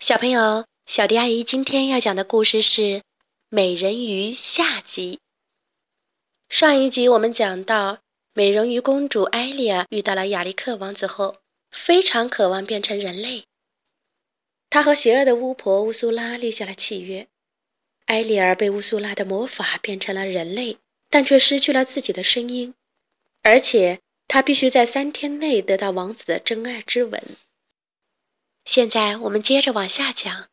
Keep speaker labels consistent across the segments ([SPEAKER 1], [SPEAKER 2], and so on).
[SPEAKER 1] 小朋友，小迪阿姨今天要讲的故事是《美人鱼》下集。上一集我们讲到，美人鱼公主艾丽儿遇到了亚历克王子后，非常渴望变成人类。她和邪恶的巫婆乌苏拉立下了契约。艾丽儿被乌苏拉的魔法变成了人类，但却失去了自己的声音，而且她必须在三天内得到王子的真爱之吻。现在我们接着往下讲。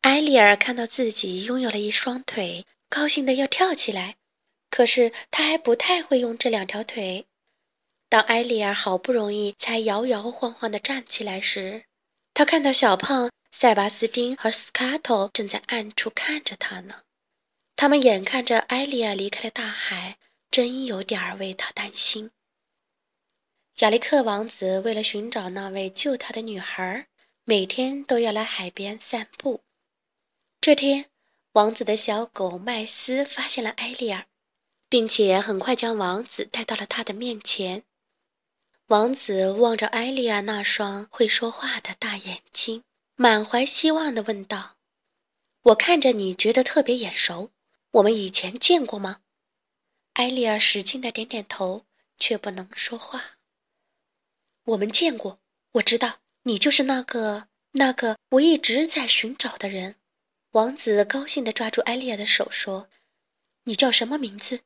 [SPEAKER 1] 艾丽儿看到自己拥有了一双腿，高兴的要跳起来，可是她还不太会用这两条腿。当艾丽儿好不容易才摇摇晃晃的站起来时，她看到小胖塞巴斯丁和斯卡托正在暗处看着她呢。他们眼看着艾丽儿离开了大海，真有点为她担心。亚历克王子为了寻找那位救他的女孩，每天都要来海边散步。这天，王子的小狗麦斯发现了埃利尔，并且很快将王子带到了他的面前。王子望着埃利尔那双会说话的大眼睛，满怀希望地问道：“我看着你觉得特别眼熟，我们以前见过吗？”埃利尔使劲地点点头，却不能说话。我们见过，我知道你就是那个那个我一直在寻找的人。王子高兴地抓住艾丽亚的手说：“你叫什么名字？”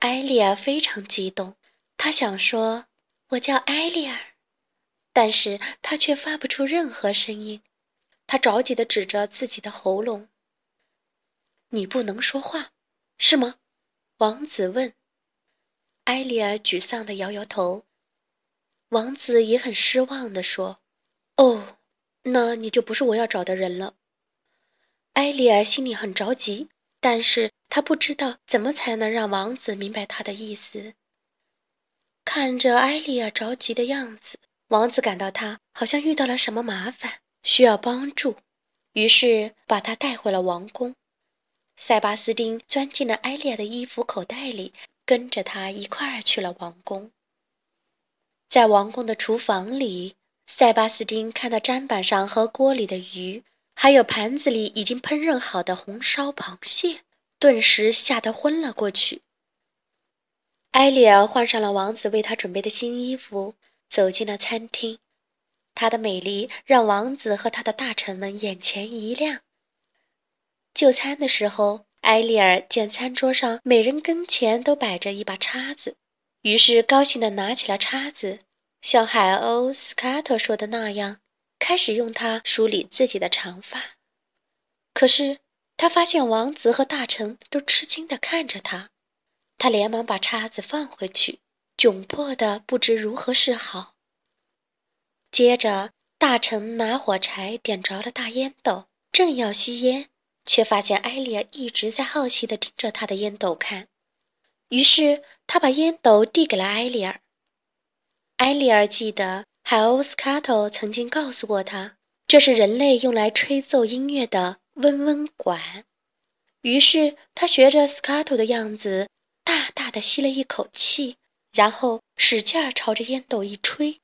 [SPEAKER 1] 艾丽亚非常激动，她想说：“我叫艾丽尔。”但是她却发不出任何声音。她着急地指着自己的喉咙：“你不能说话，是吗？”王子问。艾丽尔沮丧地摇摇头。王子也很失望地说：“哦，那你就不是我要找的人了。”艾丽儿心里很着急，但是她不知道怎么才能让王子明白他的意思。看着艾丽儿着急的样子，王子感到她好像遇到了什么麻烦，需要帮助，于是把她带回了王宫。塞巴斯丁钻进了艾丽儿的衣服口袋里，跟着她一块儿去了王宫。在王宫的厨房里，塞巴斯丁看到砧板上和锅里的鱼，还有盘子里已经烹饪好的红烧螃蟹，顿时吓得昏了过去。埃里尔换上了王子为他准备的新衣服，走进了餐厅。她的美丽让王子和他的大臣们眼前一亮。就餐的时候，埃里尔见餐桌上每人跟前都摆着一把叉子。于是，高兴地拿起了叉子，像海鸥斯卡特说的那样，开始用它梳理自己的长发。可是，他发现王子和大臣都吃惊地看着他，他连忙把叉子放回去，窘迫的不知如何是好。接着，大臣拿火柴点着了大烟斗，正要吸烟，却发现艾丽一直在好奇地盯着他的烟斗看。于是他把烟斗递给了埃里尔。埃里尔记得海鸥斯卡托曾经告诉过他，这是人类用来吹奏音乐的嗡嗡管。于是他学着斯卡托的样子，大大的吸了一口气，然后使劲儿朝着烟斗一吹，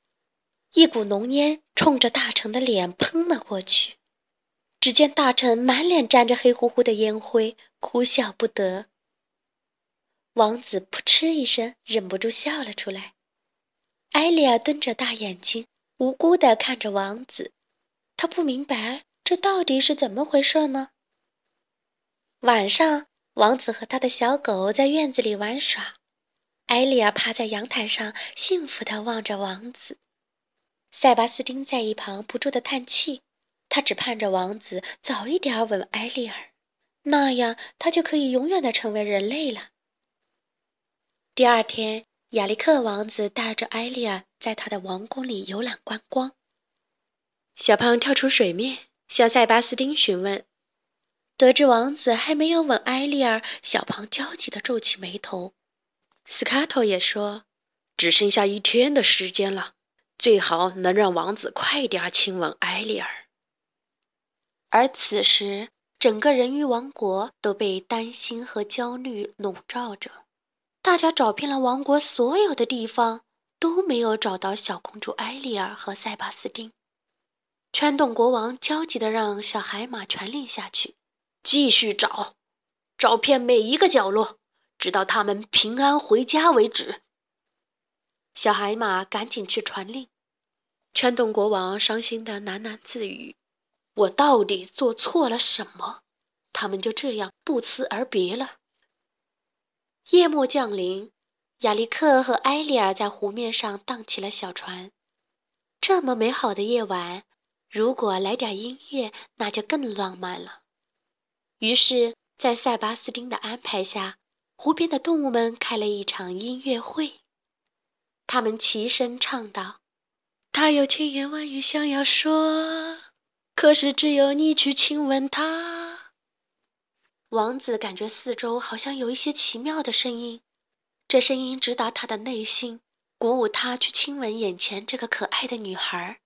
[SPEAKER 1] 一股浓烟冲着大臣的脸喷了过去。只见大臣满脸沾着黑乎乎的烟灰，哭笑不得。王子扑哧一声，忍不住笑了出来。艾丽亚瞪着大眼睛，无辜地看着王子。他不明白这到底是怎么回事呢？晚上，王子和他的小狗在院子里玩耍。艾丽亚趴在阳台上，幸福地望着王子。塞巴斯丁在一旁不住地叹气。他只盼着王子早一点吻艾丽儿，那样他就可以永远地成为人类了。第二天，亚历克王子带着艾丽亚在他的王宫里游览观光。小胖跳出水面，向塞巴斯丁询问。得知王子还没有吻艾丽儿，小胖焦急地皱起眉头。斯卡托也说：“
[SPEAKER 2] 只剩下一天的时间了，最好能让王子快点亲吻艾丽儿。”
[SPEAKER 1] 而此时，整个人鱼王国都被担心和焦虑笼罩着。大家找遍了王国所有的地方，都没有找到小公主艾丽尔和塞巴斯丁。圈洞国王焦急地让小海马传令下去，继续找，找遍每一个角落，直到他们平安回家为止。小海马赶紧去传令。圈洞国王伤心地喃喃自语：“我到底做错了什么？他们就这样不辞而别了。”夜幕降临，亚历克和埃利尔在湖面上荡起了小船。这么美好的夜晚，如果来点音乐，那就更浪漫了。于是，在塞巴斯丁的安排下，湖边的动物们开了一场音乐会。他们齐声唱道。他有千言万语想要说，可是只有你去亲吻他。王子感觉四周好像有一些奇妙的声音，这声音直达他的内心，鼓舞他去亲吻眼前这个可爱的女孩。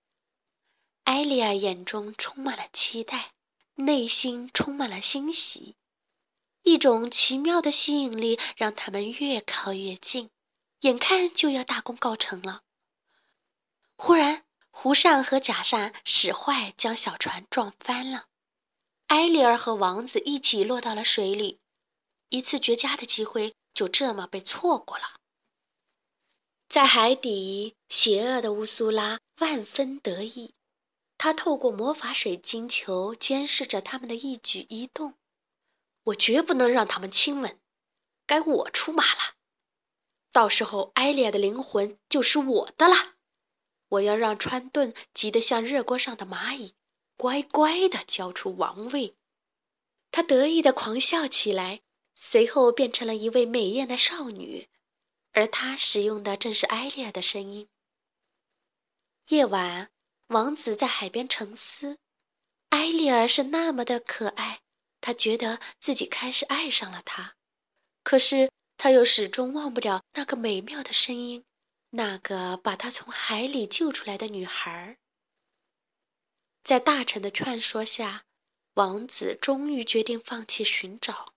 [SPEAKER 1] 艾莉亚眼中充满了期待，内心充满了欣喜，一种奇妙的吸引力让他们越靠越近，眼看就要大功告成了。忽然，湖上和假扇使坏，将小船撞翻了。埃利尔和王子一起落到了水里，一次绝佳的机会就这么被错过了。在海底，邪恶的乌苏拉万分得意，他透过魔法水晶球监视着他们的一举一动。我绝不能让他们亲吻，该我出马了。到时候，埃利尔的灵魂就是我的了。我要让川顿急得像热锅上的蚂蚁，乖乖地交出王位。他得意地狂笑起来，随后变成了一位美艳的少女，而他使用的正是艾丽亚的声音。夜晚，王子在海边沉思，艾丽尔是那么的可爱，他觉得自己开始爱上了她，可是他又始终忘不了那个美妙的声音。那个把他从海里救出来的女孩儿，在大臣的劝说下，王子终于决定放弃寻找。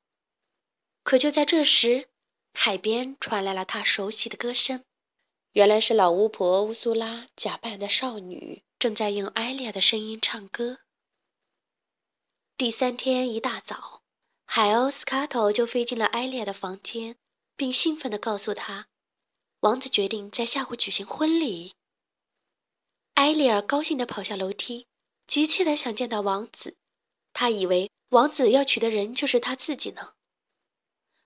[SPEAKER 1] 可就在这时，海边传来了他熟悉的歌声，原来是老巫婆乌苏拉假扮的少女，正在用艾丽亚的声音唱歌。第三天一大早，海鸥斯卡托就飞进了艾丽亚的房间，并兴奋地告诉她。王子决定在下午举行婚礼。埃利尔高兴地跑下楼梯，急切地想见到王子。他以为王子要娶的人就是他自己呢。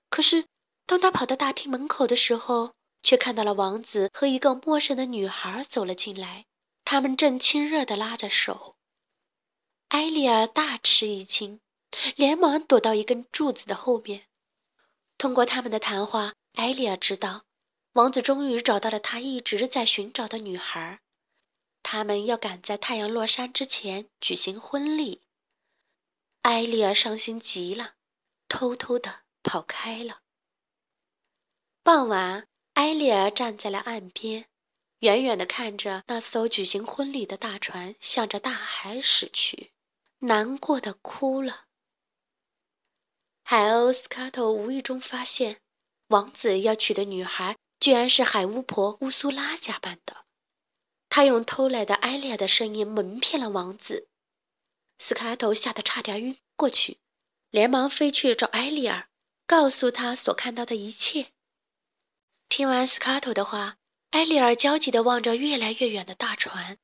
[SPEAKER 1] 可是，当他跑到大厅门口的时候，却看到了王子和一个陌生的女孩走了进来。他们正亲热地拉着手。埃利尔大吃一惊，连忙躲到一根柱子的后面。通过他们的谈话，埃利尔知道。王子终于找到了他一直在寻找的女孩，他们要赶在太阳落山之前举行婚礼。埃利尔伤心极了，偷偷的跑开了。傍晚，埃利尔站在了岸边，远远的看着那艘举行婚礼的大船向着大海驶去，难过的哭了。海鸥斯卡托无意中发现，王子要娶的女孩。居然是海巫婆乌苏拉假扮的，他用偷来的艾丽亚的声音蒙骗了王子。斯卡头吓得差点晕过去，连忙飞去找艾丽尔，告诉他所看到的一切。听完斯卡头的话，艾丽尔焦急地望着越来越远的大船。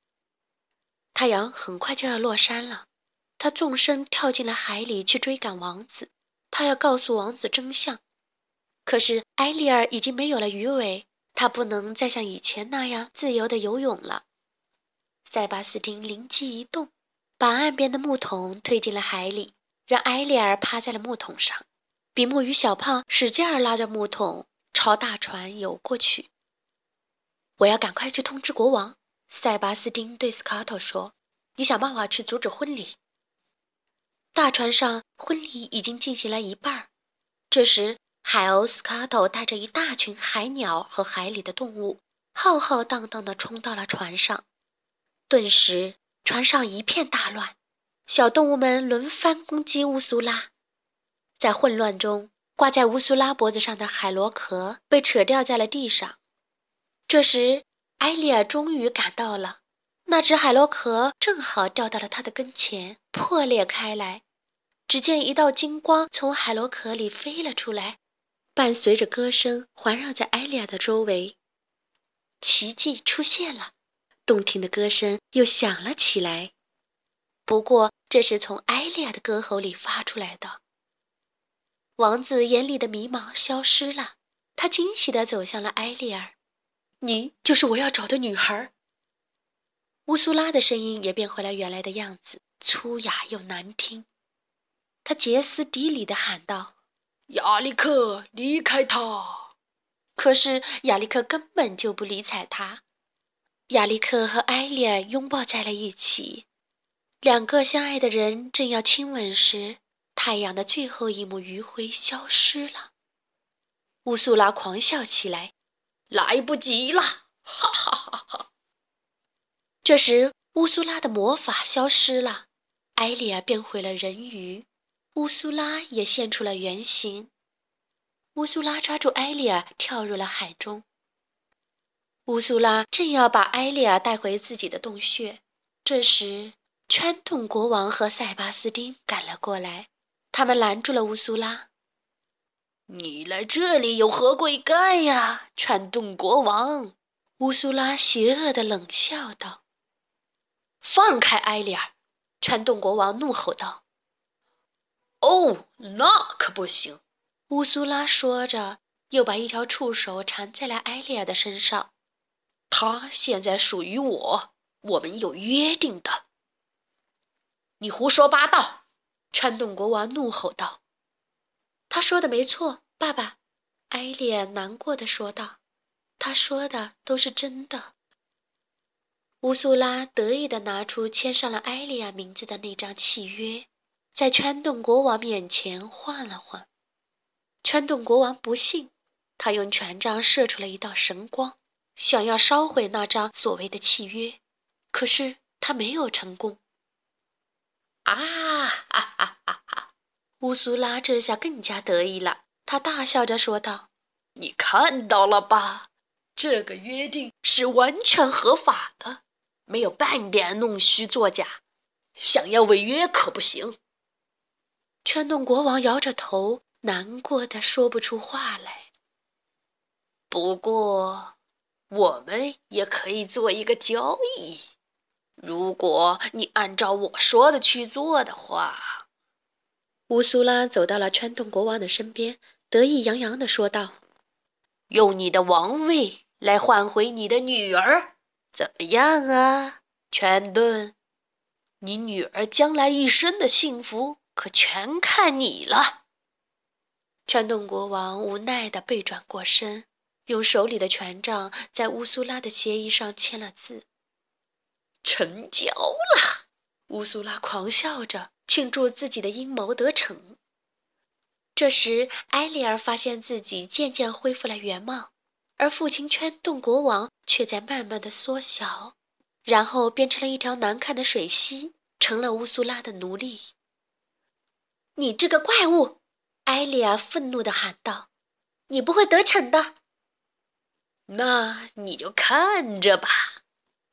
[SPEAKER 1] 太阳很快就要落山了，他纵身跳进了海里去追赶王子，他要告诉王子真相。可是埃利尔已经没有了鱼尾，他不能再像以前那样自由的游泳了。塞巴斯汀灵机一动，把岸边的木桶推进了海里，让埃利尔趴在了木桶上。比目鱼小胖使劲儿拉着木桶朝大船游过去。我要赶快去通知国王。塞巴斯汀对斯卡托说：“你想办法去阻止婚礼。”大船上婚礼已经进行了一半儿，这时。海鸥斯卡托带着一大群海鸟和海里的动物，浩浩荡荡地冲到了船上。顿时，船上一片大乱，小动物们轮番攻击乌苏拉。在混乱中，挂在乌苏拉脖子上的海螺壳被扯掉在了地上。这时，埃利尔终于赶到了，那只海螺壳正好掉到了他的跟前，破裂开来。只见一道金光从海螺壳里飞了出来，伴随着歌声环绕在艾莉亚的周围。奇迹出现了，动听的歌声又响了起来。不过，这是从艾莉亚的歌喉里发出来的。王子眼里的迷茫消失了，他惊喜地走向了艾丽尔：“
[SPEAKER 2] 你就是我要找的女孩。”
[SPEAKER 1] 乌苏拉的声音也变回了原来的样子，粗哑又难听。他歇斯底里地喊道：“
[SPEAKER 2] 亚历克，离开他！”
[SPEAKER 1] 可是亚历克根本就不理睬他。亚历克和艾丽儿拥抱在了一起，两个相爱的人正要亲吻时，太阳的最后一抹余晖消失了。乌苏拉狂笑起来：“
[SPEAKER 2] 来不及了！”哈哈哈哈。
[SPEAKER 1] 这时，乌苏拉的魔法消失了，艾莉亚变回了人鱼，乌苏拉也现出了原形。乌苏拉抓住艾莉亚，跳入了海中。乌苏拉正要把艾莉亚带回自己的洞穴，这时，圈洞国王和塞巴斯丁赶了过来，他们拦住了乌苏拉：“
[SPEAKER 2] 你来这里有何贵干呀，圈洞国王？”
[SPEAKER 1] 乌苏拉邪恶的冷笑道。
[SPEAKER 2] 放开埃利尔！圈洞国王怒吼道：“哦，那可不行！”
[SPEAKER 1] 乌苏拉说着，又把一条触手缠在了埃利亚的身上。
[SPEAKER 2] “他现在属于我，我们有约定的。”你胡说八道！”颤动国王怒吼道。
[SPEAKER 1] “他说的没错，爸爸。”埃利亚难过的说道，“他说的都是真的。”乌苏拉得意地拿出签上了艾利亚名字的那张契约，在圈洞国王面前晃了晃。圈洞国王不信，他用权杖射出了一道神光，想要烧毁那张所谓的契约，可是他没有成功。
[SPEAKER 2] 啊哈哈哈哈！
[SPEAKER 1] 乌苏拉这下更加得意了，他大笑着说道：“
[SPEAKER 2] 你看到了吧？这个约定是完全合法的。”没有半点弄虚作假，想要违约可不行。
[SPEAKER 1] 圈洞国王摇着头，难过的说不出话来。
[SPEAKER 2] 不过，我们也可以做一个交易，如果你按照我说的去做的话。
[SPEAKER 1] 乌苏拉走到了川洞国王的身边，得意洋洋的说道：“
[SPEAKER 2] 用你的王位来换回你的女儿。”怎么样啊，川顿？你女儿将来一生的幸福可全看你了。
[SPEAKER 1] 圈洞国王无奈地背转过身，用手里的权杖在乌苏拉的协议上签了字。
[SPEAKER 2] 成交了！
[SPEAKER 1] 乌苏拉狂笑着庆祝自己的阴谋得逞。这时，埃利尔发现自己渐渐恢复了原貌。而父亲圈洞国王却在慢慢的缩小，然后变成了一条难看的水溪，成了乌苏拉的奴隶。你这个怪物！艾莉亚愤怒的喊道：“你不会得逞的。”
[SPEAKER 2] 那你就看着吧。”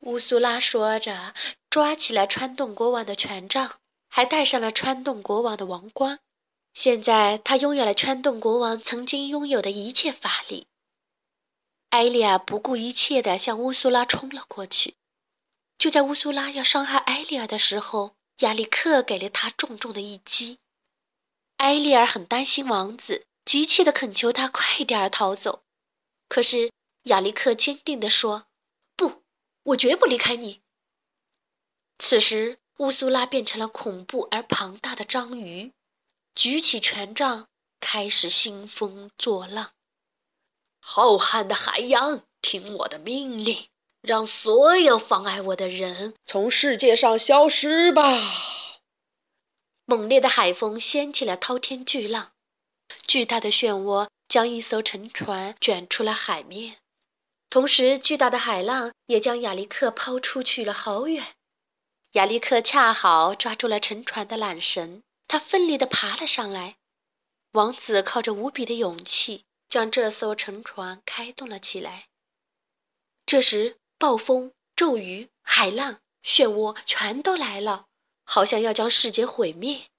[SPEAKER 1] 乌苏拉说着，抓起了穿洞国王的权杖，还戴上了穿洞国王的王冠。现在他拥有了穿洞国王曾经拥有的一切法力。艾莉亚不顾一切地向乌苏拉冲了过去。就在乌苏拉要伤害艾莉亚的时候，亚历克给了他重重的一击。埃利尔很担心王子，急切地恳求他快点逃走。可是亚历克坚定地说：“不，我绝不离开你。”此时，乌苏拉变成了恐怖而庞大的章鱼，举起权杖，开始兴风作浪。
[SPEAKER 2] 浩瀚的海洋，听我的命令，让所有妨碍我的人从世界上消失吧！
[SPEAKER 1] 猛烈的海风掀起了滔天巨浪，巨大的漩涡将一艘沉船卷出了海面，同时巨大的海浪也将亚历克抛出去了好远。亚历克恰好抓住了沉船的缆绳，他奋力地爬了上来。王子靠着无比的勇气。将这艘沉船开动了起来。这时，暴风、骤雨、海浪、漩涡全都来了，好像要将世界毁灭。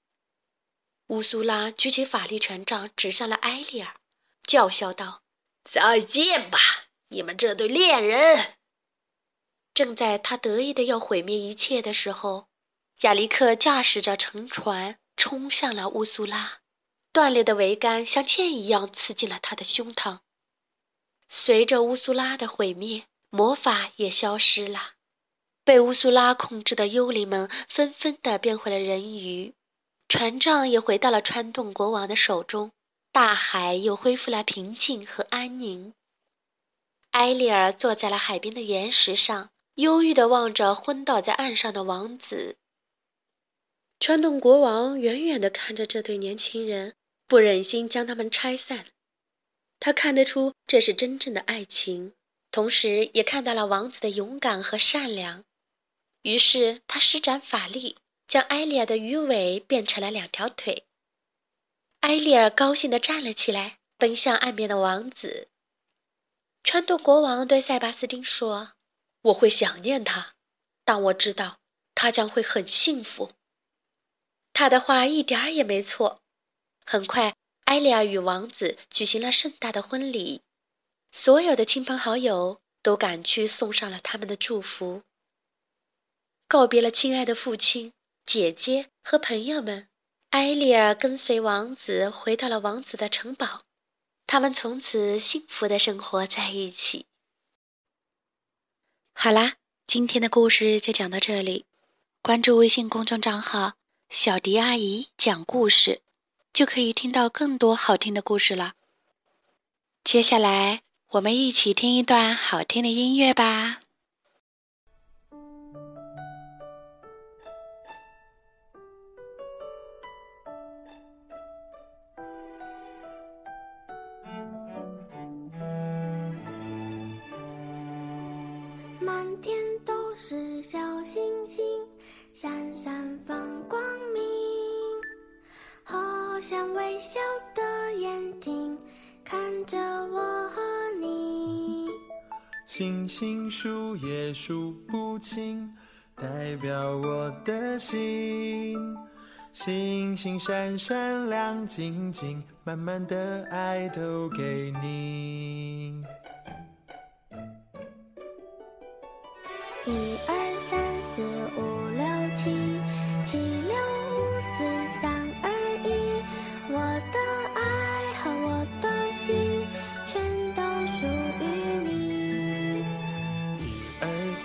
[SPEAKER 1] 乌苏拉举起法力权杖，指向了埃利尔，叫嚣道：“再见吧，你们这对恋人！”正在他得意的要毁灭一切的时候，亚历克驾驶着沉船冲向了乌苏拉，断裂的桅杆像剑一样刺进了他的胸膛。随着乌苏拉的毁灭，魔法也消失了。被乌苏拉控制的幽灵们纷纷地变回了人鱼，船长也回到了川洞国王的手中，大海又恢复了平静和安宁。埃利尔坐在了海边的岩石上，忧郁地望着昏倒在岸上的王子。川洞国王远远地看着这对年轻人，不忍心将他们拆散。他看得出这是真正的爱情，同时也看到了王子的勇敢和善良。于是他施展法力，将埃利尔的鱼尾变成了两条腿。埃利尔高兴地站了起来，奔向岸边的王子。川洞国王对塞巴斯丁说：“我会想念他，但我知道他将会很幸福。”他的话一点儿也没错。很快。埃利尔与王子举行了盛大的婚礼，所有的亲朋好友都赶去送上了他们的祝福。告别了亲爱的父亲、姐姐和朋友们，艾丽尔跟随王子回到了王子的城堡，他们从此幸福的生活在一起。好啦，今天的故事就讲到这里，关注微信公众账号“小迪阿姨讲故事”。就可以听到更多好听的故事了。接下来，我们一起听一段好听的音乐吧。
[SPEAKER 3] 星星
[SPEAKER 4] 数也数不清，代表我的心。星星闪闪亮晶晶，满满的爱都给你。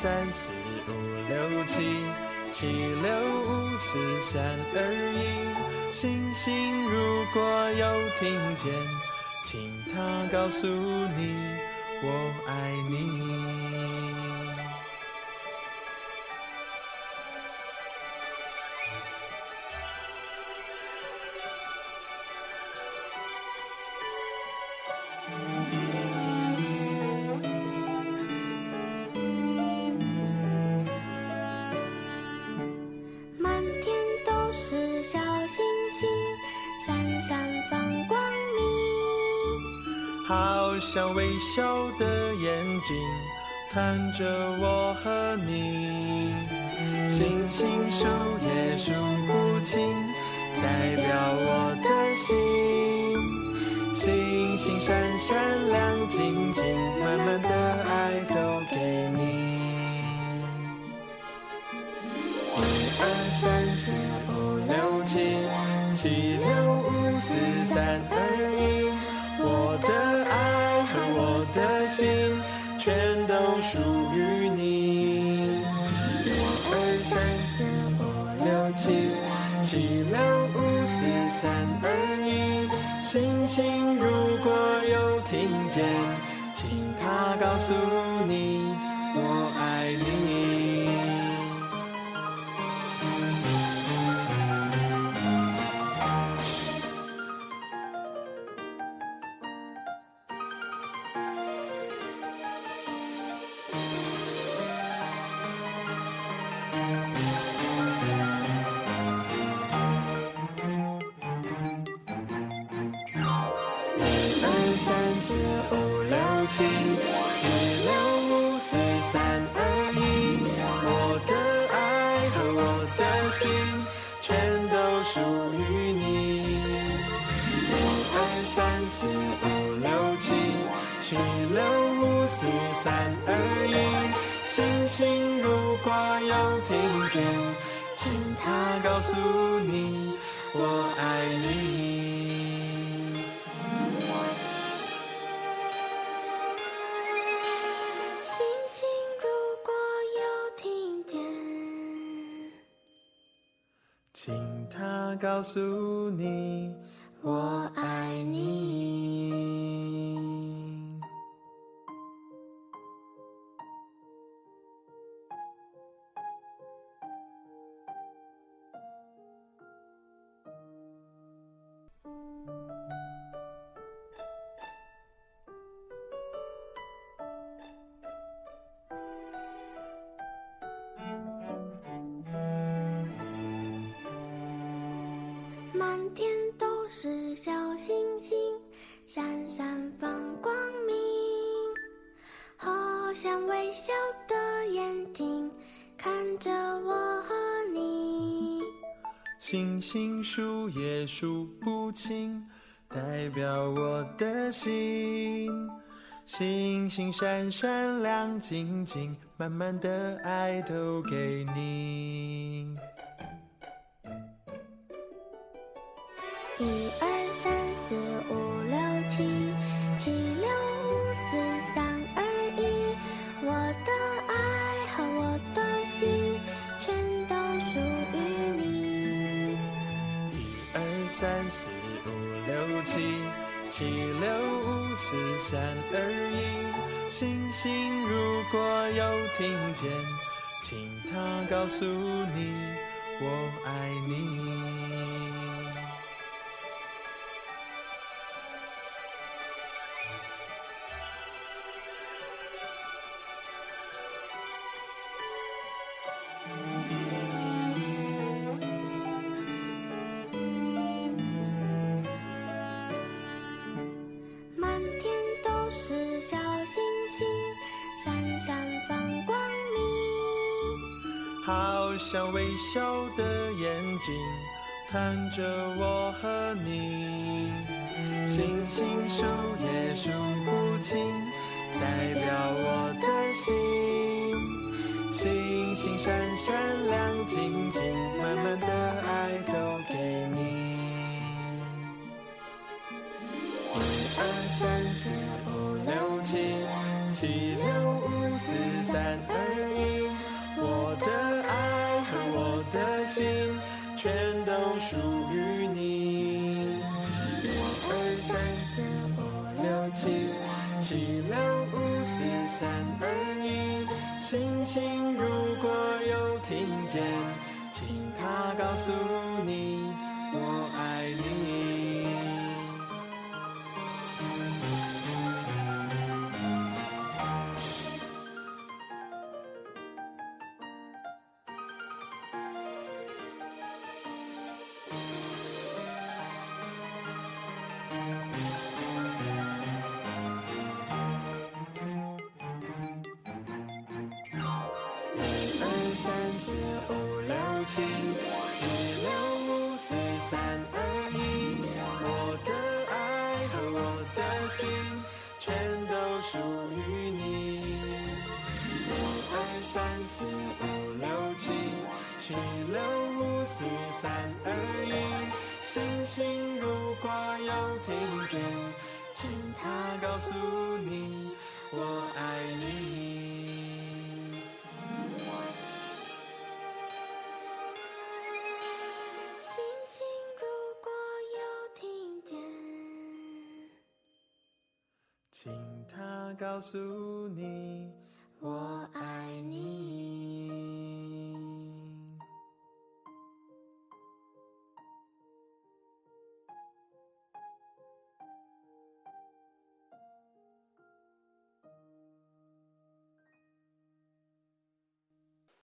[SPEAKER 3] 三四五六七，
[SPEAKER 4] 七六五四三二一。星星如果有听见，请它告诉你，我爱你。好像微笑的眼睛看着我和你，星星数也数不清，代表我的心。星星闪闪亮晶晶，满满的爱都给你。一二三四五六七，七六五四三二三二一。星星如果有听见，请它告诉你，四五六七，七六五四三二一。星星如果有听见，请它告诉你，我爱你。
[SPEAKER 5] 星星如果有听见，
[SPEAKER 4] 请它告诉你，
[SPEAKER 5] 我爱你。满天是小星星，闪闪放光明，好像微笑的眼睛看着我和你。
[SPEAKER 4] 星星数也数不清，代表我的心。星星闪闪亮晶晶，满满的爱都给你。
[SPEAKER 5] 七，七六五四三二一。
[SPEAKER 4] 星星如果有听见，请它告诉你，我爱你。好像微笑的眼睛看着我和你，星星数也数不清，代表我的心。星星闪闪亮晶晶，满满的爱三二一。星星如果有听见，请它告诉你，我爱你。三四五六七，七六五四三二一。星星如果有听见，请它告诉你，我爱你。
[SPEAKER 5] 星星如果有听见，
[SPEAKER 4] 请他告诉你，
[SPEAKER 5] 我爱你。